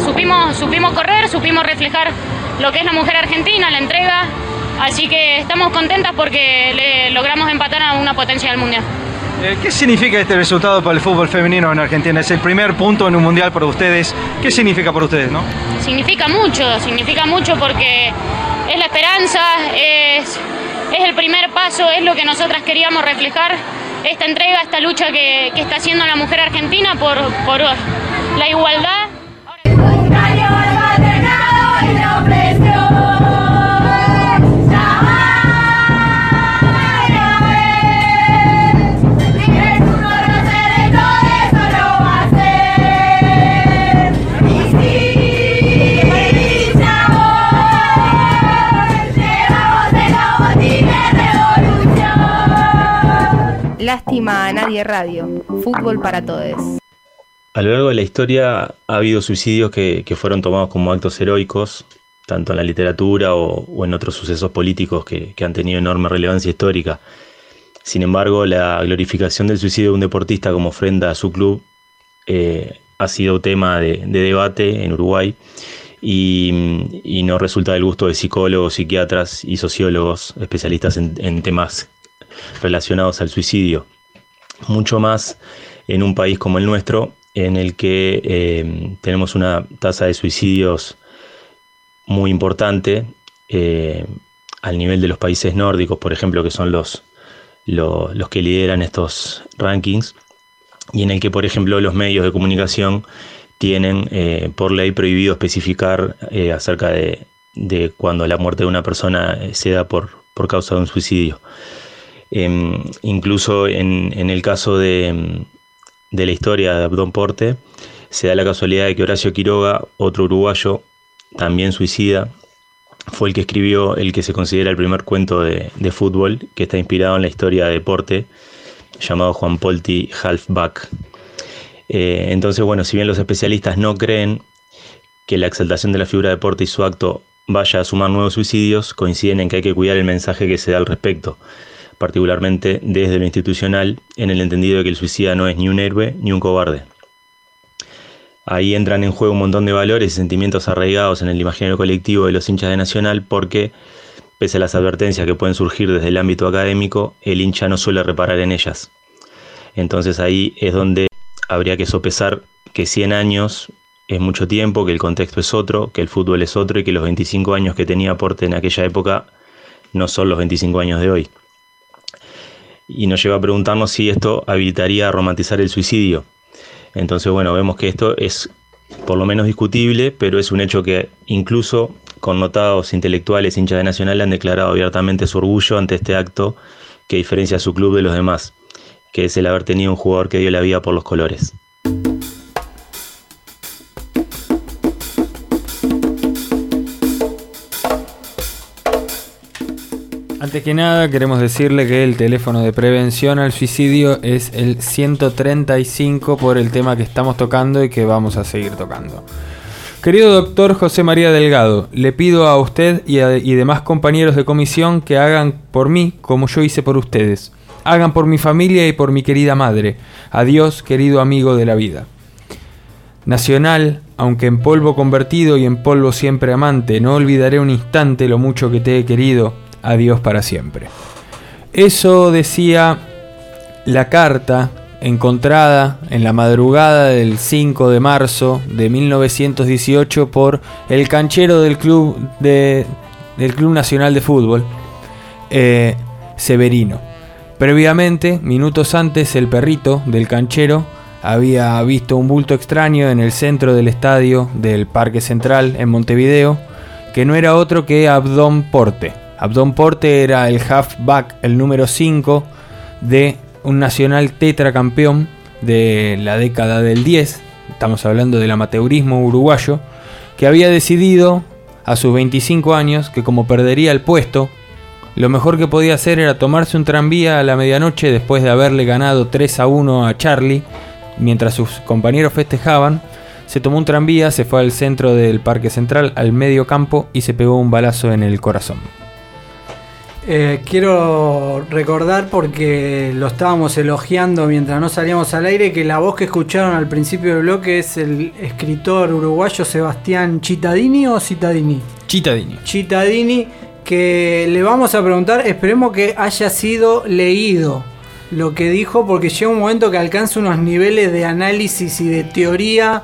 Supimos, supimos correr, supimos reflejar lo que es la mujer argentina, la entrega. Así que estamos contentas porque le logramos empatar a una potencia del mundial. Eh, ¿Qué significa este resultado para el fútbol femenino en Argentina? Es el primer punto en un mundial para ustedes. ¿Qué significa para ustedes, no? Significa mucho, significa mucho porque es la esperanza, es, es el primer paso, es lo que nosotras queríamos reflejar, esta entrega, esta lucha que, que está haciendo la mujer argentina por, por la igualdad. A nadie radio. Fútbol para todos. A lo largo de la historia ha habido suicidios que, fueron tomados como actos heroicos, tanto en la literatura o, en otros sucesos políticos que, han tenido enorme relevancia histórica. Sin embargo, la glorificación del suicidio de un deportista como ofrenda a su club eh, ha sido tema de, de debate en Uruguay y, no resulta del gusto de psicólogos, psiquiatras y sociólogos especialistas en temas relacionados al suicidio. Mucho más en un país como el nuestro, en el que eh, tenemos una tasa de suicidios muy importante eh, al nivel de los países nórdicos, por ejemplo, que son los, lo- los que lideran estos rankings, y en el que, por ejemplo, los medios de comunicación tienen eh, por ley prohibido especificar acerca de, de cuando la muerte de una persona se da por, por causa de un suicidio. Em, incluso en, el caso de, em, de la historia de Abdón Porte, se da la casualidad de que Horacio Quiroga, otro uruguayo, también suicida, fue el que escribió el que se considera el primer cuento de, de fútbol, que está inspirado en la historia de Porte, llamado Juan Polti Halfback. Eh, entonces, bueno, si bien los especialistas no creen que la exaltación de la figura de Porte y su acto vaya a sumar nuevos suicidios, coinciden en que hay que cuidar el mensaje que se da al respecto, particularmente desde lo institucional, en el entendido de que el suicida no es ni un héroe ni un cobarde. Ahí entran en juego un montón de valores y sentimientos arraigados en el imaginario colectivo de los hinchas de Nacional porque, pese a las advertencias que pueden surgir desde el ámbito académico, el hincha no suele reparar en ellas. Entonces ahí es donde habría que sopesar que 100 años es mucho tiempo, que el contexto es otro, que el fútbol es otro y que los 25 años que tenía Porte en aquella época no son los 25 años de hoy. Y nos lleva a preguntarnos si esto habilitaría a romantizar el suicidio. Entonces, bueno, vemos que esto es por lo menos discutible, pero es un hecho que incluso connotados intelectuales hinchas de Nacional han declarado abiertamente su orgullo ante este acto que diferencia a su club de los demás, que es el haber tenido un jugador que dio la vida por los colores. Antes que nada, queremos decirle que el teléfono de prevención al suicidio es el 135 por el tema que estamos tocando y que vamos a seguir tocando. Querido doctor José María Delgado, le pido a usted y, a- y demás compañeros de comisión que hagan por mí como yo hice por ustedes. Hagan por mi familia y por mi querida madre. Adiós, querido amigo de la vida. Nacional, aunque en polvo convertido y en polvo siempre amante, no olvidaré un instante lo mucho que te he querido. Adiós para siempre. Eso decía la carta encontrada en la madrugada del 5 de marzo de 1918 por el canchero del club, de, del club Nacional de Fútbol, eh, Severino. Previamente, minutos antes, el perrito del canchero había visto un bulto extraño en el centro del estadio del Parque Central en Montevideo, que no era otro que Abdón Porte. Abdón Porte era el halfback, el número 5 de un nacional tetracampeón de la década del 10, estamos hablando del amateurismo uruguayo, que había decidido a sus 25 años que como perdería el puesto, lo mejor que podía hacer era tomarse un tranvía a la medianoche después de haberle ganado 3 a 1 a Charlie, mientras sus compañeros festejaban, se tomó un tranvía, se fue al centro del Parque Central, al medio campo y se pegó un balazo en el corazón. Eh, quiero recordar porque lo estábamos elogiando mientras no salíamos al aire que la voz que escucharon al principio del bloque es el escritor uruguayo Sebastián Chitadini o Citadini. Chitadini. Chitadini que le vamos a preguntar, esperemos que haya sido leído lo que dijo porque llega un momento que alcanza unos niveles de análisis y de teoría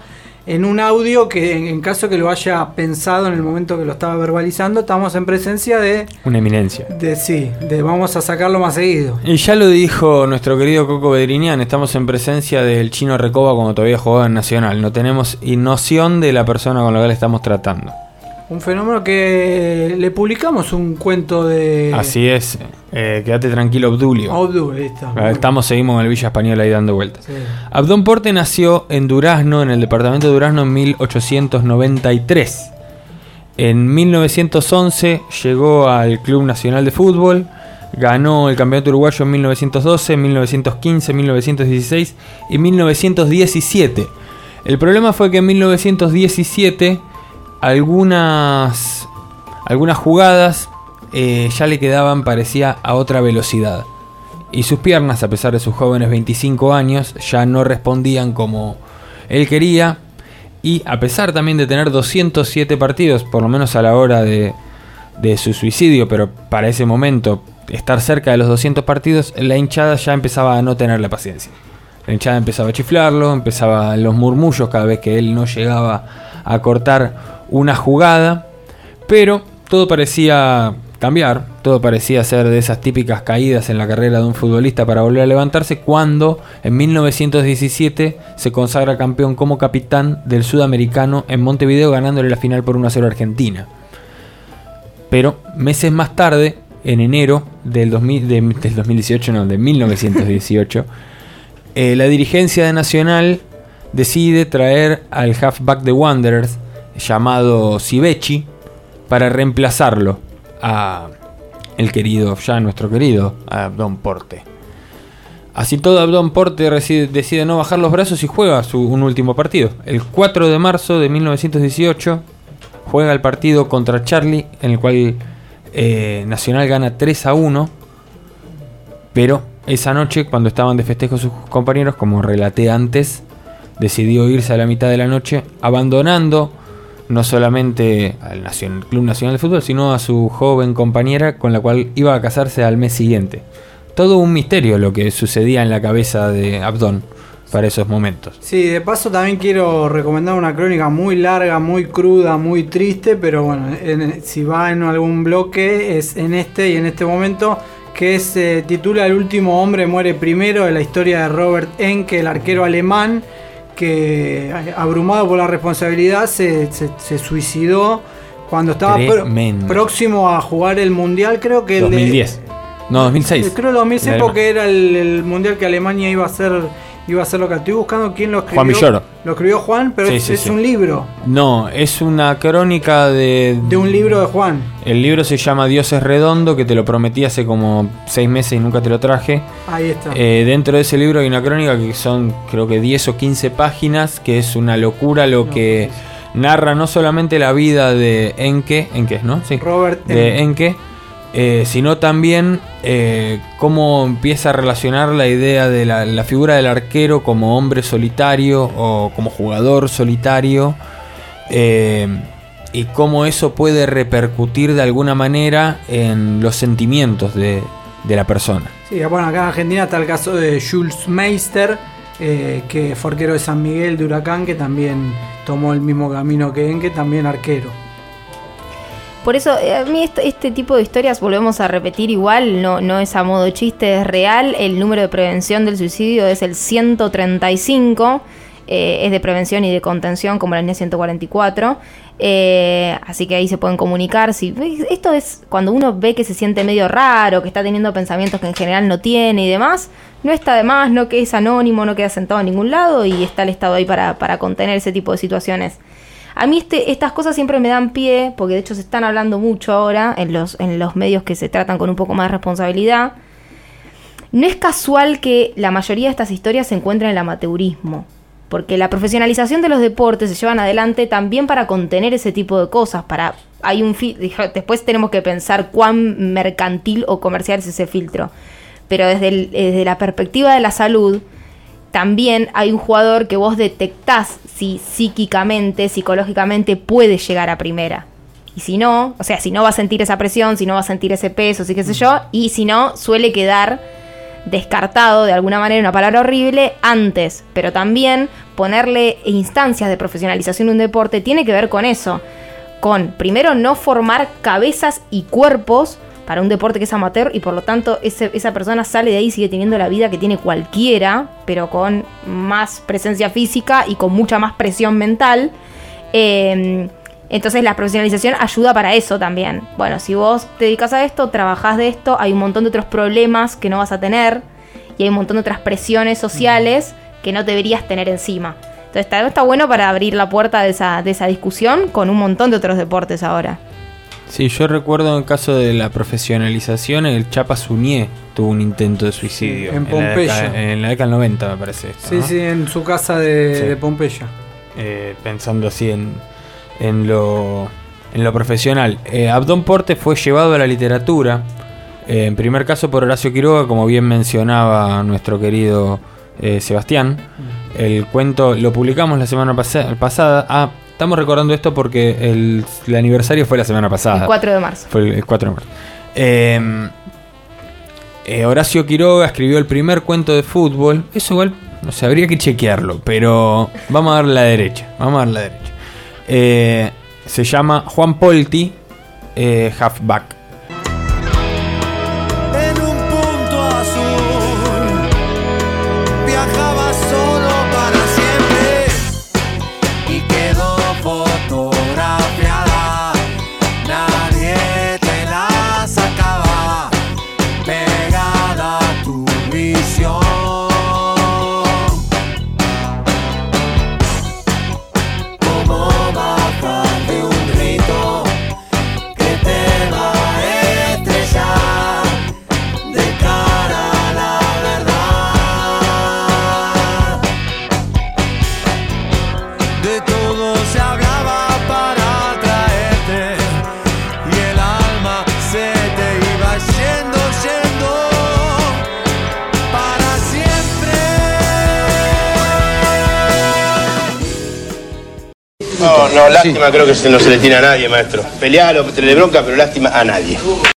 en un audio que en, caso que lo haya pensado en el momento que lo estaba verbalizando, estamos en presencia de... Una eminencia. De sí, de vamos a sacarlo más seguido. Y ya lo dijo nuestro querido Coco Bedrinian, estamos en presencia del chino Recoba cuando todavía jugaba en Nacional. No tenemos noción de la persona con la que le estamos tratando. Un fenómeno que le publicamos un cuento de. Así es. Eh, quédate tranquilo, Obdulio. Obdulio, está. Estamos, seguimos en el Villa Española ahí dando vueltas. Abdón Porte nació en Durazno, en el departamento de Durazno, en 1893. En 1911 llegó al Club Nacional de Fútbol. Ganó el campeonato uruguayo en 1912, 1915, 1916 y 1917. El problema fue que en 1917 algunas, algunas jugadas eh, ya le quedaban, parecía, a otra velocidad. Y sus piernas, a pesar de sus jóvenes 25 años, ya no respondían como él quería. Y a pesar también de tener 207 partidos, por lo menos a la hora de, de su suicidio, pero para ese momento estar cerca de los 200 partidos, la hinchada ya empezaba a no tener la paciencia. La hinchada empezaba a chiflarlo, empezaba los murmullos cada vez que él no llegaba a cortar una jugada, pero todo parecía cambiar, todo parecía ser de esas típicas caídas en la carrera de un futbolista para volver a levantarse cuando en 1917 se consagra campeón como capitán del sudamericano en Montevideo ganándole la final por 1-0 a Argentina. Pero meses más tarde, en enero del, 2018, no, de 1918, eh, la dirigencia de Nacional decide traer al halfback de Wanderers, llamado Sibechi para reemplazarlo a el querido, ya nuestro querido Abdón Porte. Así todo, Abdón Porte decide, no bajar los brazos y juega su, un último partido. El 4 de marzo de 1918 juega el partido contra Charlie, en el cual eh, Nacional gana 3 a 1. Pero esa noche, cuando estaban de festejo sus compañeros, como relaté antes, decidió irse a la mitad de la noche, abandonando no solamente al Club Nacional de Fútbol, sino a su joven compañera con la cual iba a casarse al mes siguiente. Todo un misterio lo que sucedía en la cabeza de Abdón para esos momentos. Sí, de paso también quiero recomendar una crónica muy larga, muy cruda, muy triste, pero bueno, si va en algún bloque es en este y en este momento que se titula El último hombre muere primero de la historia de Robert Enke, el arquero alemán que abrumado por la responsabilidad se, suicidó cuando estaba próximo a jugar el mundial, creo que 2010. no, 2006. Creo 2006 porque era el, mundial que Alemania iba a hacer iba a ser lo que estoy buscando quién lo escribió. Juan Villoro. Lo escribió Juan, pero es, un libro. No, es una crónica de. De un libro de Juan. El libro se llama Dios es redondo, que te lo prometí hace como seis meses y nunca te lo traje. Ahí está. Eh, dentro de ese libro hay una crónica que son, creo que 10 o 15 páginas, que es una locura lo que narra no solamente la vida de Enke, Enke, ¿no? Sí. Robert de Enke eh, sino también eh, cómo empieza a relacionar la idea de la, figura del arquero como hombre solitario o como jugador solitario eh, y cómo eso puede repercutir de alguna manera en los sentimientos de, de la persona. Sí, bueno, acá en Argentina está el caso de Jules Meister, que fue arquero de San Miguel de Huracán, que también tomó el mismo camino que Enque, también arquero. Por eso, eh, a mí este, este tipo de historias, volvemos a repetir igual, no, no es a modo chiste, es real. El número de prevención del suicidio es el 135. eh, es de prevención y de contención, como la línea 144. eh, así que ahí se pueden comunicar. Si, esto es cuando uno ve que se siente medio raro, que está teniendo pensamientos que en general no tiene y demás. No está de más, no que es anónimo, no queda sentado en ningún lado y está el Estado ahí para, para contener ese tipo de situaciones. A mí este, estas cosas siempre me dan pie, porque de hecho se están hablando mucho ahora en los, en los medios que se tratan con un poco más de responsabilidad. No es casual que la mayoría de estas historias se encuentren en el amateurismo, porque la profesionalización de los deportes se llevan adelante también para contener ese tipo de cosas, para hay un después tenemos que pensar cuán mercantil o comercial es ese filtro. Pero desde la perspectiva de la salud, también hay un jugador que vos detectás si psíquicamente, psicológicamente puede llegar a primera. Y si no, o sea, si no va a sentir esa presión, si no va a sentir ese peso, si qué sé yo, y si no, suele quedar descartado de alguna manera, una palabra horrible, antes. Pero también ponerle instancias de profesionalización en un deporte tiene que ver con eso. Con, primero, no formar cabezas y cuerpos para un deporte que es amateur y por lo tanto ese- esa persona sale de ahí y sigue teniendo la vida que tiene cualquiera, pero con más presencia física y con mucha más presión mental. Eh, entonces la profesionalización ayuda para eso también. Bueno, si vos te dedicas a esto, trabajás de esto, hay un montón de otros problemas que no vas a tener y hay un montón de otras presiones sociales que no deberías tener encima. Entonces está, está bueno para abrir la puerta de esa, de esa discusión con un montón de otros deportes ahora. Sí, yo recuerdo en el caso de la profesionalización, el Chapa Suñé tuvo un intento de suicidio. Sí, en la Pompeya. década- en la década del 90, me parece. esto, Sí, ¿no? sí, en su casa de, Sí. de Pompeya. Eh, pensando así en, en, lo, en lo profesional. Eh, Abdón Porte fue llevado a la literatura, eh, en primer caso por Horacio Quiroga, como bien mencionaba nuestro querido eh, Sebastián. El cuento lo publicamos la semana pasa- pasada. Ah, estamos recordando esto porque el, el aniversario fue la semana pasada. El 4 de marzo. Fue el, el 4 de marzo. Eh, eh, Horacio Quiroga escribió el primer cuento de fútbol. Eso igual, no sé, habría que chequearlo, pero vamos a darle la derecha. Vamos a darle la derecha. Eh, se llama Juan Polti, eh, Halfback. Lástima creo que no se le tiene a nadie, maestro. Pelealo, tenerle bronca, pero lástima a nadie.